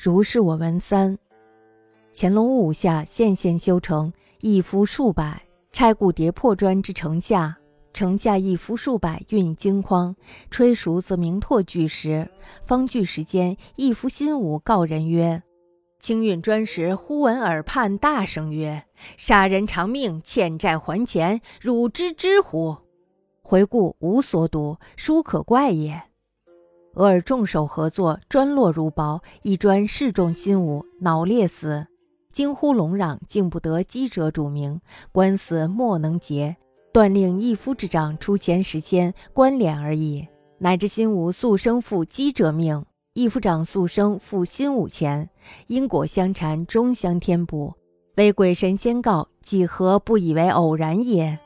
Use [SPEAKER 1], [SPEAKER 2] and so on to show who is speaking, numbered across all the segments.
[SPEAKER 1] 如是我闻三。乾隆五下县县修成，一夫数百，拆故叠破砖之城下。城下一夫数百，运金筐，吹熟则明拓巨石。方巨石间，一夫新武告人曰：“清运砖石，忽闻耳畔大声曰：‘杀人偿命，欠债还钱，汝知之乎？’回顾无所睹，殊可怪也。”俄尔众手合作，砖落如雹，一砖势中金吾，脑裂死。惊呼隆嚷，竟不得击者主名，官司莫能结，断令一夫之长出钱十千，官敛而已。乃至新武速生负击者命，一夫长速生负新武钱，因果相缠，终相添补。为鬼神先告，几何不以为偶然也？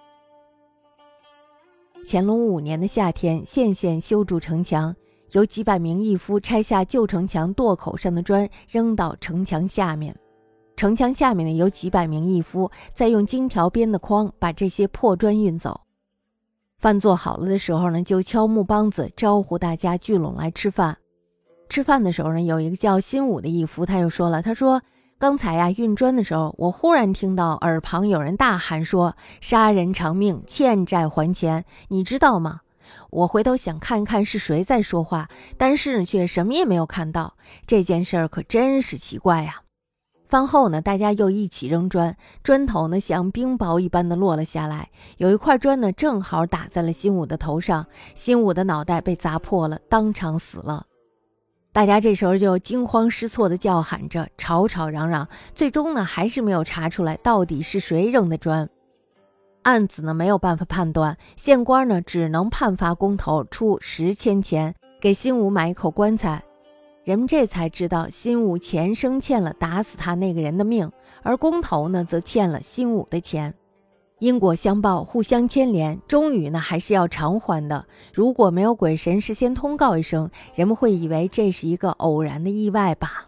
[SPEAKER 1] 乾隆五年的夏天，县县修筑城墙。有几百名义夫拆下旧城墙垛口上的砖，扔到城墙下面。城墙下面呢，有几百名义夫在用金条编的筐把这些破砖运走。饭做好了的时候呢，就敲木梆子招呼大家聚拢来吃饭。吃饭的时候呢，有一个叫新武的义夫，他就说了：“他说刚才呀运砖的时候，我忽然听到耳旁有人大喊说：‘杀人偿命，欠债还钱’，你知道吗？”我回头想看一看是谁在说话，但是却什么也没有看到。这件事儿可真是奇怪呀！饭后呢，大家又一起扔砖，砖头呢像冰雹一般的落了下来。有一块砖呢，正好打在了新武的头上，新武的脑袋被砸破了，当场死了。大家这时候就惊慌失措的叫喊着，吵吵嚷嚷，最终呢还是没有查出来到底是谁扔的砖。案子呢没有办法判断，县官呢只能判罚工头出十千钱给新武买一口棺材。人们这才知道，新武前生欠了打死他那个人的命，而工头呢则欠了新武的钱，因果相报，互相牵连，终于呢还是要偿还的。如果没有鬼神事先通告一声，人们会以为这是一个偶然的意外吧。